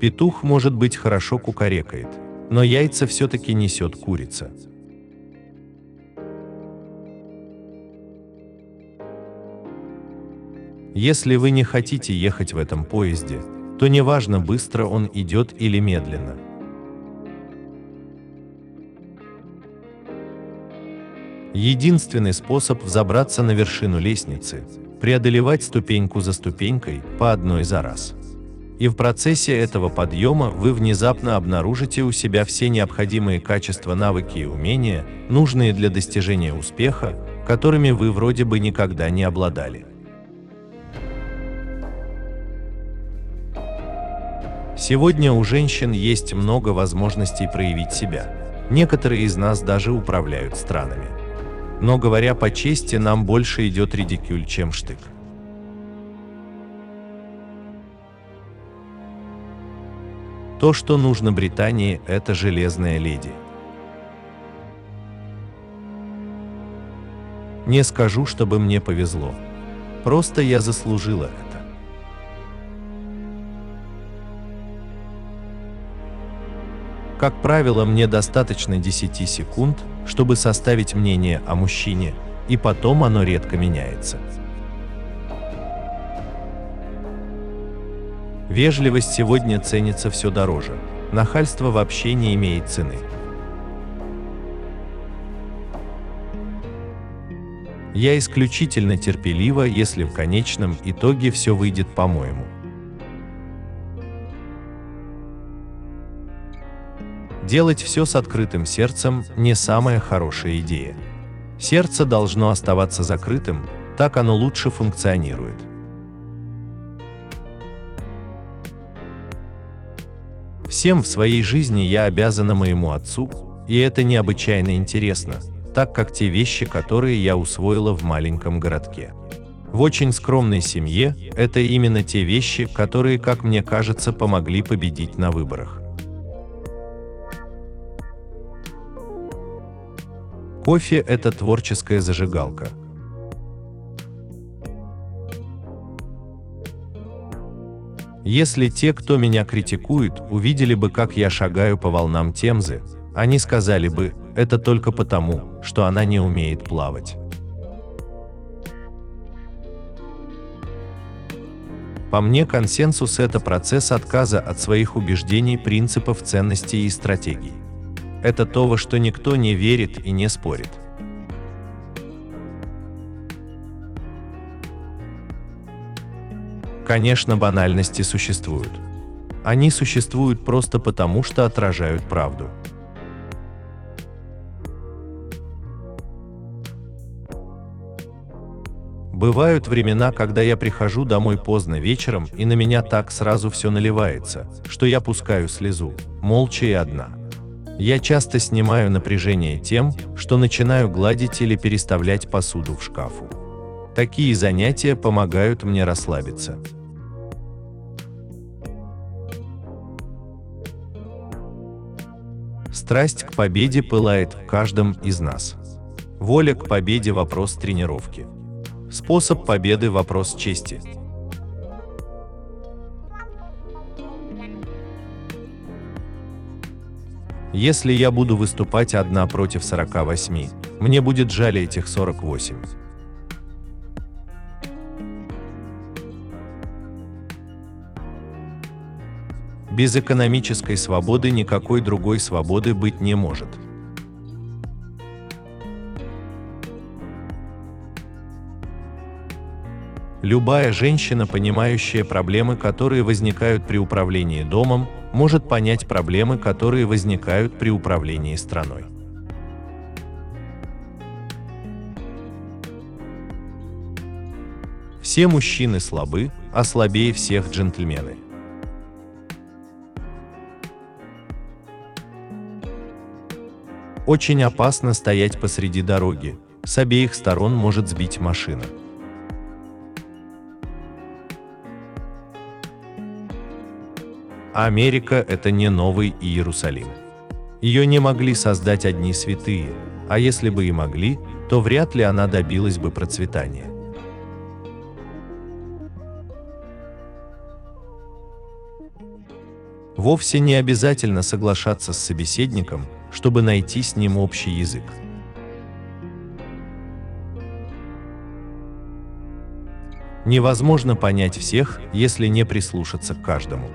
Петух, может быть, хорошо кукарекает, но яйца все-таки несет курица. Если вы не хотите ехать в этом поезде, то неважно, быстро он идет или медленно. Единственный способ взобраться на вершину лестницы – преодолевать ступеньку за ступенькой по одной за раз. И в процессе этого подъема вы внезапно обнаружите у себя все необходимые качества, навыки и умения, нужные для достижения успеха, которыми вы вроде бы никогда не обладали. Сегодня у женщин есть много возможностей проявить себя. Некоторые из нас даже управляют странами. Но говоря по чести, нам больше идет редикюль, чем штык. То, что нужно Британии, это железная леди. Не скажу, чтобы мне повезло. Просто я заслужила это. Как правило, мне достаточно 10 секунд, чтобы составить мнение о мужчине, и потом оно редко меняется. Вежливость сегодня ценится все дороже. Нахальство вообще не имеет цены. Я исключительно терпелива, если в конечном итоге все выйдет по-моему. Делать все с открытым сердцем – не самая хорошая идея. Сердце должно оставаться закрытым, так оно лучше функционирует. Всем в своей жизни я обязана моему отцу, и это необычайно интересно, так как те вещи, которые я усвоила в маленьком городке. В очень скромной семье это именно те вещи, которые, как мне кажется, помогли победить на выборах. Кофе – это творческая зажигалка. Если те, кто меня критикует, увидели бы, как я шагаю по волнам Темзы, они сказали бы, это только потому, что она не умеет плавать. По мне, консенсус – это процесс отказа от своих убеждений, принципов, ценностей и стратегий. Это то, во что никто не верит и не спорит. Конечно, банальности существуют. Они существуют просто потому, что отражают правду. Бывают времена, когда я прихожу домой поздно вечером, и на меня так сразу все наливается, что я пускаю слезу, молча и одна. Я часто снимаю напряжение тем, что начинаю гладить или переставлять посуду в шкафу. Такие занятия помогают мне расслабиться. Страсть к победе пылает в каждом из нас. Воля к победе – вопрос тренировки. Способ победы – вопрос чести. Если я буду выступать одна против 48, мне будет жаль этих 48. Без экономической свободы никакой другой свободы быть не может. Любая женщина, понимающая проблемы, которые возникают при управлении домом, может понять проблемы, которые возникают при управлении страной. Все мужчины слабы, а слабее всех джентльмены. Очень опасно стоять посреди дороги, с обеих сторон может сбить машина. Америка – это не новый Иерусалим. Ее не могли создать одни святые, а если бы и могли, то вряд ли она добилась бы процветания. Вовсе не обязательно соглашаться с собеседником, чтобы найти с ним общий язык. Невозможно понять всех, если не прислушаться к каждому.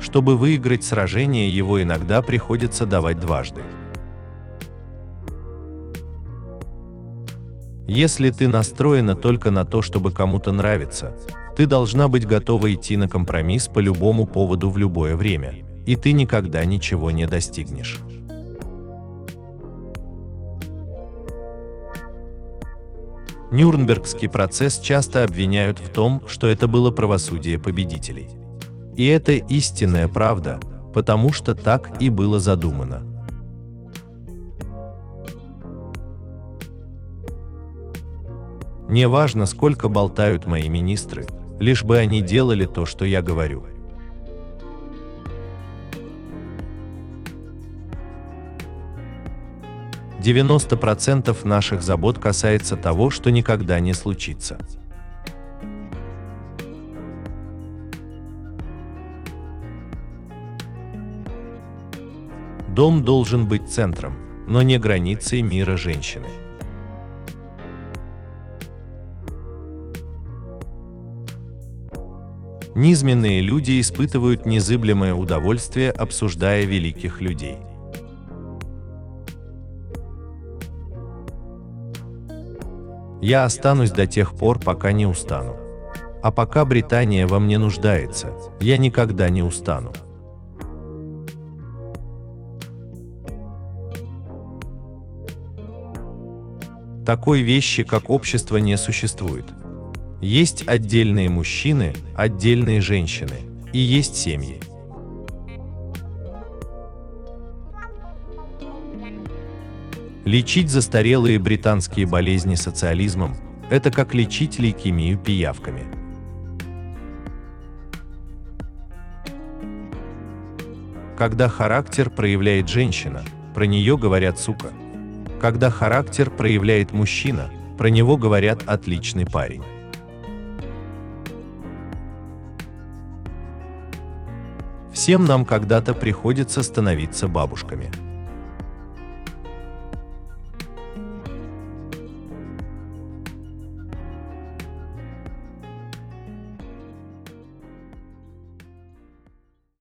Чтобы выиграть сражение, его иногда приходится давать дважды. Если ты настроена только на то, чтобы кому-то нравиться, ты должна быть готова идти на компромисс по любому поводу в любое время, и ты никогда ничего не достигнешь. Нюрнбергский процесс часто обвиняют в том, что это было правосудие победителей. И это истинная правда, потому что так и было задумано. Не важно, сколько болтают мои министры, лишь бы они делали то, что я говорю. Девяносто процентов наших забот касается того, что никогда не случится. Дом должен быть центром, но не границей мира женщины. Низменные люди испытывают незыблемое удовольствие, обсуждая великих людей. Я останусь до тех пор, пока не устану. А пока Британия во мне нуждается, я никогда не устану. Такой вещи, как общество, не существует. Есть отдельные мужчины, отдельные женщины, и есть семьи. Лечить застарелые британские болезни социализмом – это как лечить лейкемию пиявками. Когда характер проявляет женщина, про нее говорят сука. Когда характер проявляет мужчина, про него говорят отличный парень. Всем нам когда-то приходится становиться бабушками.